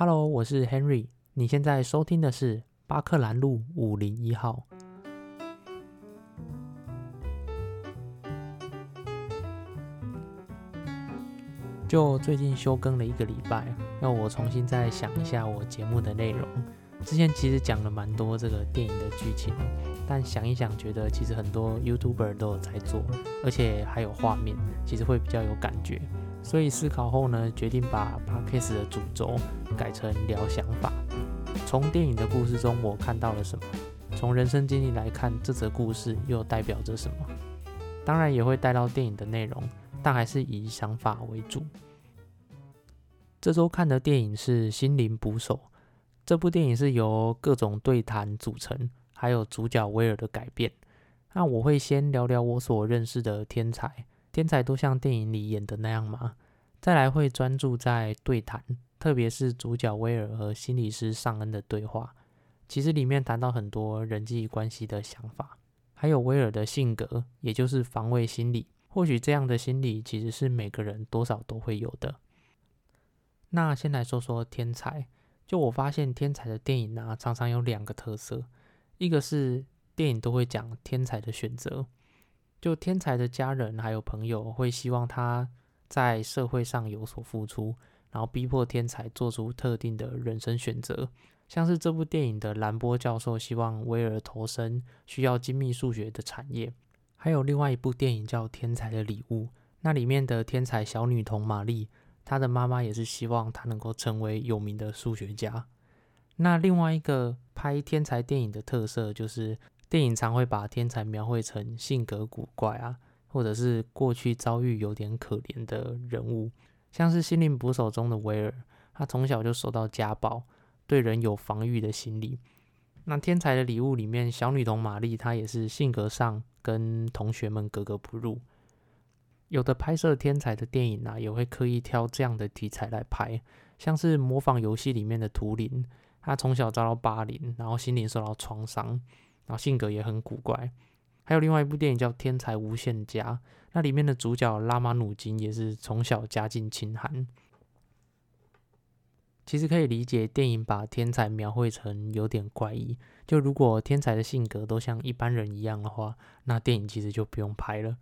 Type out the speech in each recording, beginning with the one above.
Hello，我是 Henry。你现在收听的是巴克兰路五零一号。就最近休更了一个礼拜，要我重新再想一下我节目的内容。之前其实讲了蛮多这个电影的剧情，但想一想，觉得其实很多 YouTuber 都有在做，而且还有画面，其实会比较有感觉。所以思考后呢，决定把 Podcast 的主轴改成聊想法。从电影的故事中，我看到了什么？从人生经历来看，这则故事又代表着什么？当然也会带到电影的内容。但还是以想法为主。这周看的电影是《心灵捕手》。这部电影是由各种对谈组成，还有主角威尔的改变。那我会先聊聊我所认识的天才，天才都像电影里演的那样吗？再来会专注在对谈，特别是主角威尔和心理师尚恩的对话。其实里面谈到很多人际关系的想法，还有威尔的性格，也就是防卫心理。或许这样的心理其实是每个人多少都会有的。那先来说说天才，就我发现天才的电影呢，常常有两个特色，一个是电影都会讲天才的选择，就天才的家人还有朋友会希望他在社会上有所付出，然后逼迫天才做出特定的人生选择，像是这部电影的兰波教授希望威尔投身需要精密数学的产业。还有另外一部电影叫《天才的礼物》，那里面的天才小女童玛丽，她的妈妈也是希望她能够成为有名的数学家。那另外一个拍天才电影的特色，就是电影常会把天才描绘成性格古怪啊，或者是过去遭遇有点可怜的人物，像是《心灵捕手》中的威尔，他从小就受到家暴，对人有防御的心理。那《天才的礼物》里面，小女童玛丽她也是性格上跟同学们格格不入。有的拍摄天才的电影啊，也会刻意挑这样的题材来拍，像是模仿游戏里面的图灵，他从小遭到霸凌，然后心灵受到创伤，然后性格也很古怪。还有另外一部电影叫《天才无限家》，那里面的主角拉马努金也是从小家境清寒。其实可以理解，电影把天才描绘成有点怪异。就如果天才的性格都像一般人一样的话，那电影其实就不用拍了。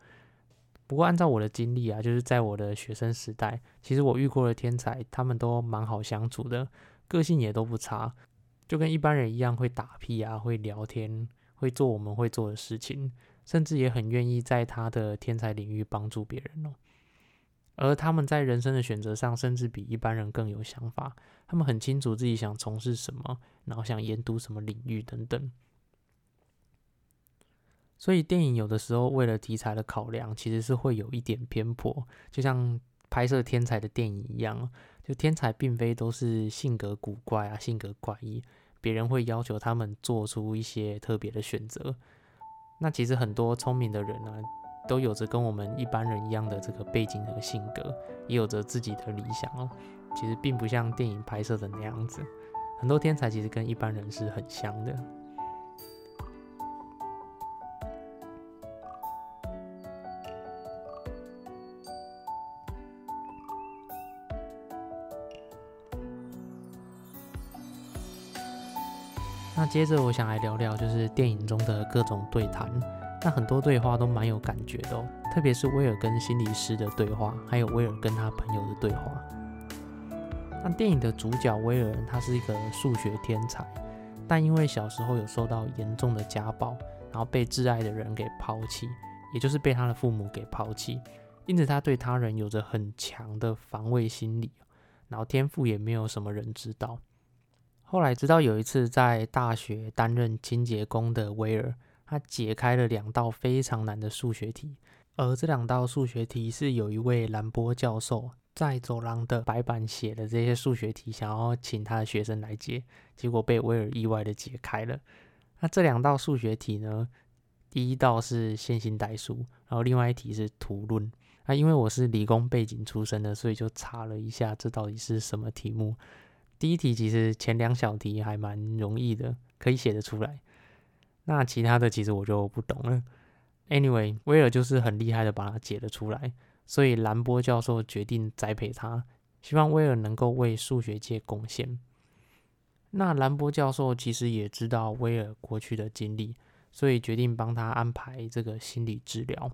不过按照我的经历啊，就是在我的学生时代，其实我遇过的天才，他们都蛮好相处的，个性也都不差，就跟一般人一样会打屁啊，会聊天，会做我们会做的事情，甚至也很愿意在他的天才领域帮助别人哦。而他们在人生的选择上，甚至比一般人更有想法。他们很清楚自己想从事什么，然后想研读什么领域等等。所以电影有的时候为了题材的考量，其实是会有一点偏颇，就像拍摄天才的电影一样。就天才并非都是性格古怪啊，性格怪异，别人会要求他们做出一些特别的选择。那其实很多聪明的人呢。都有着跟我们一般人一样的这个背景和性格，也有着自己的理想哦。其实并不像电影拍摄的那样子，很多天才其实跟一般人是很像的。接着我想来聊聊，就是电影中的各种对谈。那很多对话都蛮有感觉的哦，特别是威尔跟心理师的对话，还有威尔跟他朋友的对话。那电影的主角威尔，他是一个数学天才，但因为小时候有受到严重的家暴，然后被挚爱的人给抛弃，也就是被他的父母给抛弃，因此他对他人有着很强的防卫心理，然后天赋也没有什么人知道。后来直到有一次在大学担任清洁工的威尔。他解开了两道非常难的数学题，而这两道数学题是有一位兰波教授在走廊的白板写的这些数学题，想要请他的学生来解，结果被威尔意外的解开了。那这两道数学题呢？第一道是线性代数，然后另外一题是图论。那因为我是理工背景出身的，所以就查了一下这到底是什么题目。第一题其实前两小题还蛮容易的，可以写得出来。那其他的其实我就不懂了。Anyway，威尔就是很厉害的把它解了出来，所以兰波教授决定栽培他，希望威尔能够为数学界贡献。那兰波教授其实也知道威尔过去的经历，所以决定帮他安排这个心理治疗。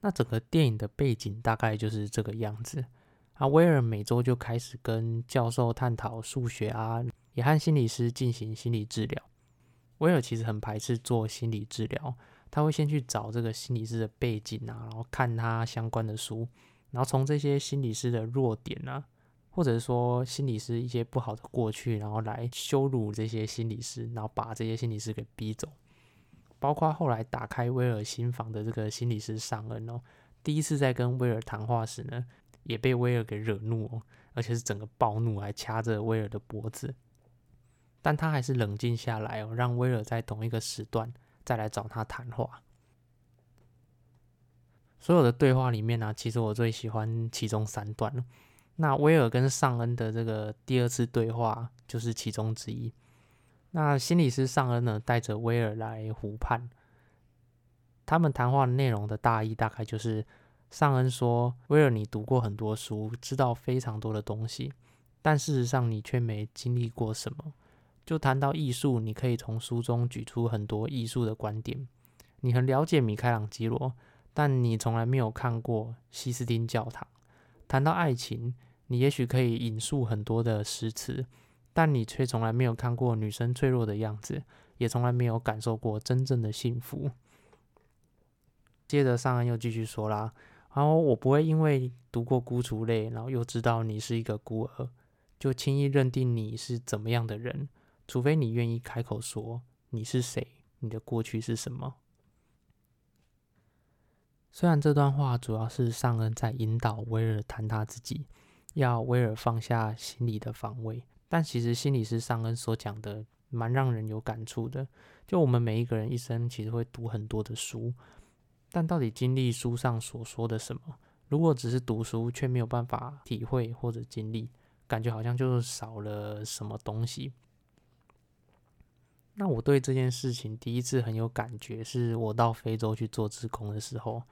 那整个电影的背景大概就是这个样子。啊，威尔每周就开始跟教授探讨数学啊，也和心理师进行心理治疗。威尔其实很排斥做心理治疗，他会先去找这个心理师的背景啊，然后看他相关的书，然后从这些心理师的弱点啊，或者说心理师一些不好的过去，然后来羞辱这些心理师，然后把这些心理师给逼走。包括后来打开威尔心房的这个心理师尚恩哦，第一次在跟威尔谈话时呢。也被威尔给惹怒哦，而且是整个暴怒，还掐着威尔的脖子。但他还是冷静下来哦，让威尔在同一个时段再来找他谈话。所有的对话里面呢，其实我最喜欢其中三段。那威尔跟尚恩的这个第二次对话就是其中之一。那心理师尚恩呢，带着威尔来湖畔，他们谈话内容的大意大概就是。尚恩说：“威尔，你读过很多书，知道非常多的东西，但事实上你却没经历过什么。就谈到艺术，你可以从书中举出很多艺术的观点。你很了解米开朗基罗，但你从来没有看过西斯丁教堂。谈到爱情，你也许可以引述很多的诗词，但你却从来没有看过女生脆弱的样子，也从来没有感受过真正的幸福。”接着，尚恩又继续说啦。然后我不会因为读过《孤雏类》，然后又知道你是一个孤儿，就轻易认定你是怎么样的人，除非你愿意开口说你是谁，你的过去是什么。虽然这段话主要是尚恩在引导威尔谈他自己，要威尔放下心理的防卫，但其实心理师尚恩所讲的蛮让人有感触的。就我们每一个人一生其实会读很多的书。但到底经历书上所说的什么？如果只是读书，却没有办法体会或者经历，感觉好像就少了什么东西。那我对这件事情第一次很有感觉，是我到非洲去做志工的时候。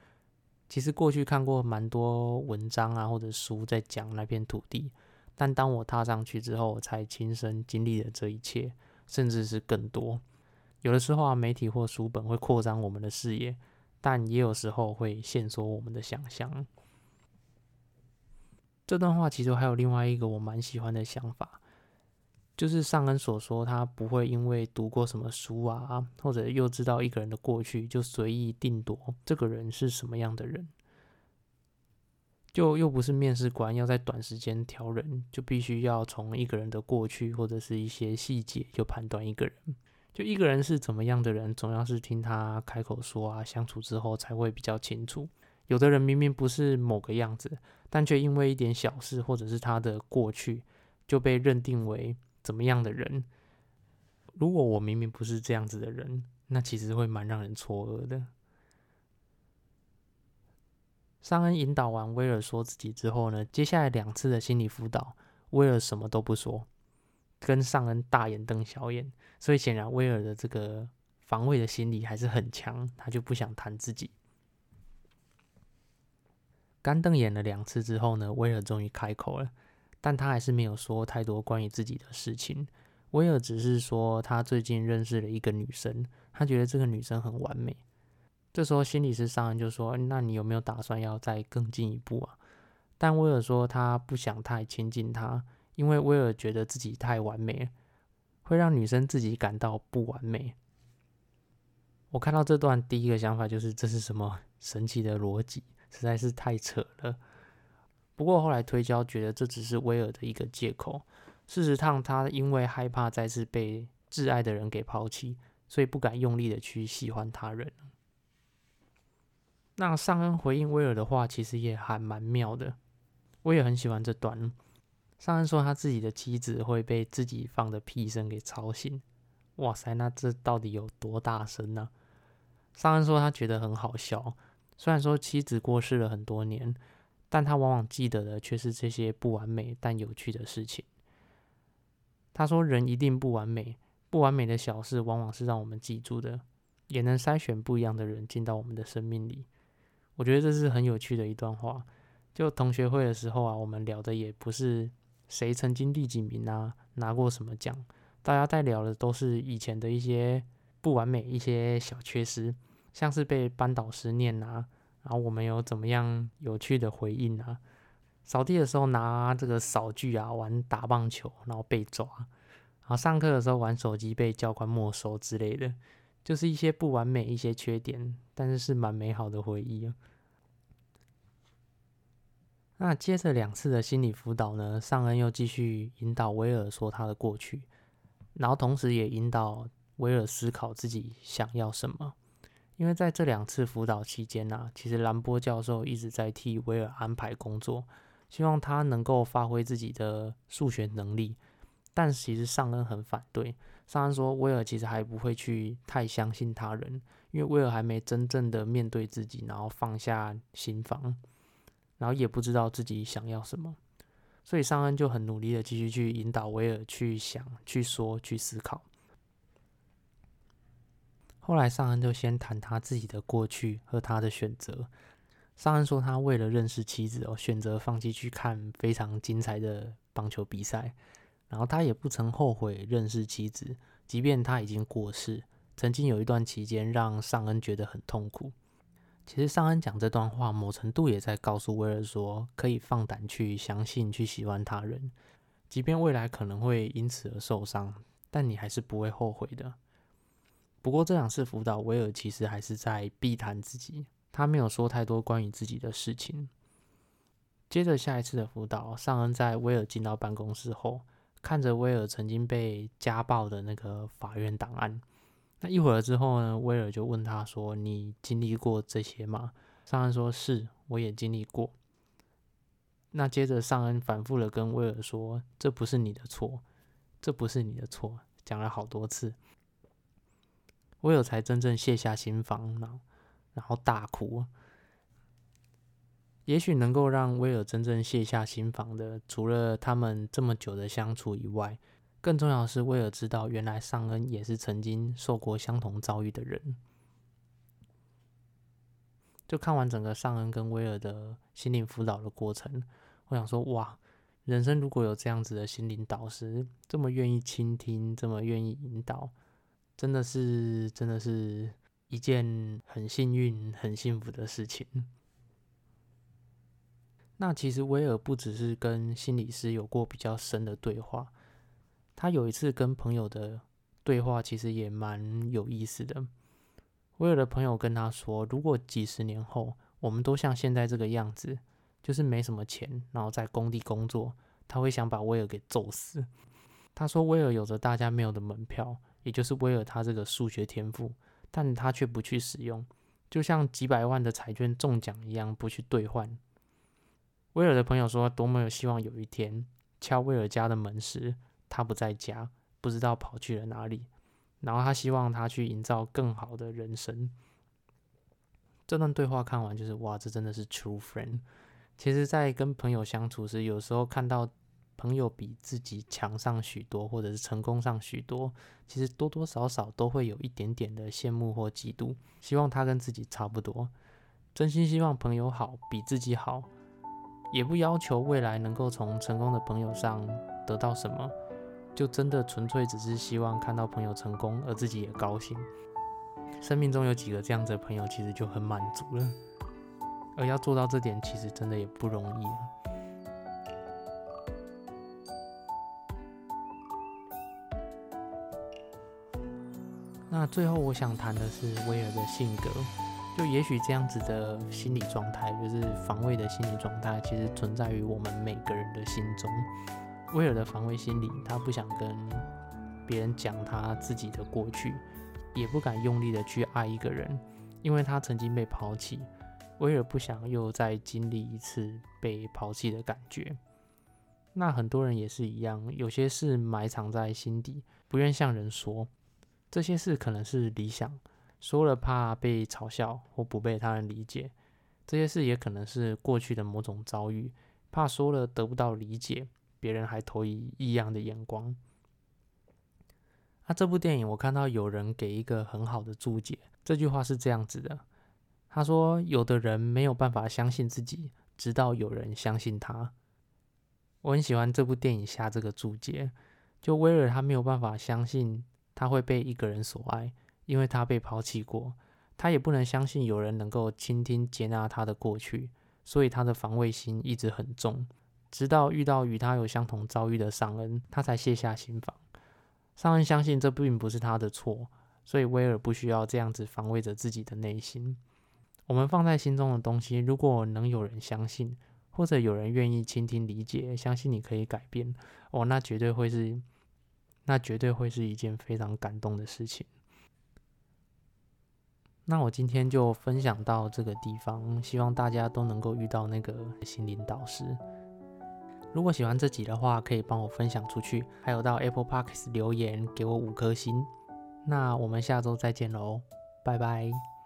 其实过去看过蛮多文章啊，或者书在讲那片土地，但当我踏上去之后，我才亲身经历了这一切，甚至是更多。有的时候啊，媒体或书本会扩张我们的视野。但也有时候会限缩我们的想象。这段话其实还有另外一个我蛮喜欢的想法，就是上恩所说，他不会因为读过什么书啊，或者又知道一个人的过去，就随意定夺这个人是什么样的人。就又不是面试官要在短时间挑人，就必须要从一个人的过去或者是一些细节就判断一个人。就一个人是怎么样的人，总要是听他开口说啊，相处之后才会比较清楚。有的人明明不是某个样子，但却因为一点小事或者是他的过去，就被认定为怎么样的人。如果我明明不是这样子的人，那其实会蛮让人错愕的。尚恩引导完威尔说自己之后呢，接下来两次的心理辅导，威尔什么都不说。跟尚恩大眼瞪小眼，所以显然威尔的这个防卫的心理还是很强，他就不想谈自己。干瞪眼了两次之后呢，威尔终于开口了，但他还是没有说太多关于自己的事情。威尔只是说他最近认识了一个女生，他觉得这个女生很完美。这时候心理师尚恩就说：“那你有没有打算要再更进一步啊？”但威尔说他不想太亲近她。因为威尔觉得自己太完美，会让女生自己感到不完美。我看到这段第一个想法就是这是什么神奇的逻辑，实在是太扯了。不过后来推敲，觉得这只是威尔的一个借口。事实上，他因为害怕再次被挚爱的人给抛弃，所以不敢用力的去喜欢他人。那尚恩回应威尔的话，其实也还蛮妙的。我也很喜欢这段。上恩说他自己的妻子会被自己放的屁声给吵醒。哇塞，那这到底有多大声呢？上恩说他觉得很好笑。虽然说妻子过世了很多年，但他往往记得的却是这些不完美但有趣的事情。他说人一定不完美，不完美的小事往往是让我们记住的，也能筛选不一样的人进到我们的生命里。我觉得这是很有趣的一段话。就同学会的时候啊，我们聊的也不是谁曾经第几名啊，拿过什么奖，大家在聊的都是以前的一些不完美、一些小缺失，像是被班导师念啊，然后我们有怎么样有趣的回应啊，扫地的时候拿这个扫具啊玩打棒球，然后被抓，然后上课的时候玩手机被教官没收之类的，就是一些不完美、一些缺点，但是是蛮美好的回忆啊。那接着两次的心理辅导呢，尚恩又继续引导威尔说他的过去，然后同时也引导威尔思考自己想要什么。因为在这两次辅导期间呢，其实兰波教授一直在替威尔安排工作，希望他能够发挥自己的数学能力。但其实尚恩很反对，尚恩说威尔其实还不会去太相信他人，因为威尔还没真正的面对自己，然后放下心防。然后也不知道自己想要什么，所以尚恩就很努力的继续去引导威尔去想、去说、去思考。后来尚恩就先谈他自己的过去和他的选择。尚恩说他为了认识妻子哦，选择放弃去看非常精彩的棒球比赛。然后他也不曾后悔认识妻子，即便他已经过世。曾经有一段期间让尚恩觉得很痛苦。其实尚恩讲这段话，某程度也在告诉威尔说，可以放胆去相信、去喜欢他人，即便未来可能会因此而受伤，但你还是不会后悔的。不过这两次辅导，威尔其实还是在避谈自己，他没有说太多关于自己的事情。接着下一次的辅导，尚恩在威尔进到办公室后，看着威尔曾经被家暴的那个法院档案。那一会儿之后呢，威尔就问他说：“你经历过这些吗？”尚恩说：“是，我也经历过。”那接着尚恩反复的跟威尔说：“这不是你的错，这不是你的错。”讲了好多次，威尔才真正卸下心防，然后然后大哭。也许能够让威尔真正卸下心防的，除了他们这么久的相处以外。更重要的是，威尔知道原来尚恩也是曾经受过相同遭遇的人。就看完整个尚恩跟威尔的心灵辅导的过程，我想说：哇，人生如果有这样子的心灵导师，这么愿意倾听，这么愿意引导，真的是，真的是一件很幸运、很幸福的事情。那其实威尔不只是跟心理师有过比较深的对话。他有一次跟朋友的对话，其实也蛮有意思的。威尔的朋友跟他说，如果几十年后我们都像现在这个样子，就是没什么钱，然后在工地工作，他会想把威尔给揍死。他说，威尔有着大家没有的门票，也就是威尔他这个数学天赋，但他却不去使用，就像几百万的彩券中奖一样，不去兑换。威尔的朋友说，多么有希望有一天敲威尔家的门时。他不在家，不知道跑去了哪里。然后他希望他去营造更好的人生。这段对话看完就是哇，这真的是 true friend。其实，在跟朋友相处时，有时候看到朋友比自己强上许多，或者是成功上许多，其实多多少少都会有一点点的羡慕或嫉妒，希望他跟自己差不多。真心希望朋友好，比自己好，也不要求未来能够从成功的朋友上得到什么。就真的纯粹只是希望看到朋友成功，而自己也高兴。生命中有几个这样子的朋友，其实就很满足了。而要做到这点，其实真的也不容易啊。那最后我想谈的是威尔的性格，就也许这样子的心理状态，就是防卫的心理状态，其实存在于我们每个人的心中。威尔的防卫心理，他不想跟别人讲他自己的过去，也不敢用力的去爱一个人，因为他曾经被抛弃。威尔不想又再经历一次被抛弃的感觉。那很多人也是一样，有些事埋藏在心底，不愿向人说。这些事可能是理想，说了怕被嘲笑或不被他人理解；这些事也可能是过去的某种遭遇，怕说了得不到理解。别人还投以异样的眼光。那这部电影，我看到有人给一个很好的注解，这句话是这样子的：他说，有的人没有办法相信自己直到有人相信他。我很喜欢这部电影下这个注解，就威尔他没有办法相信他会被一个人所爱，因为他被抛弃过，他也不能相信有人能够倾听接纳他的过去，所以他的防卫心一直很重，直到遇到与他有相同遭遇的尚恩，他才卸下心防。尚恩相信这并不是他的错，所以威尔不需要这样子防卫着自己的内心。我们放在心中的东西，如果能有人相信。或者有人愿意倾听、理解、相信你可以改变，哦，那绝对会是，那绝对会是一件非常感动的事情。那我今天就分享到这个地方，希望大家都能够遇到那个心灵导师。如果喜欢这集的话，可以帮我分享出去，还有到 Apple Park 留言给我五颗星。那我们下周再见喽，拜拜。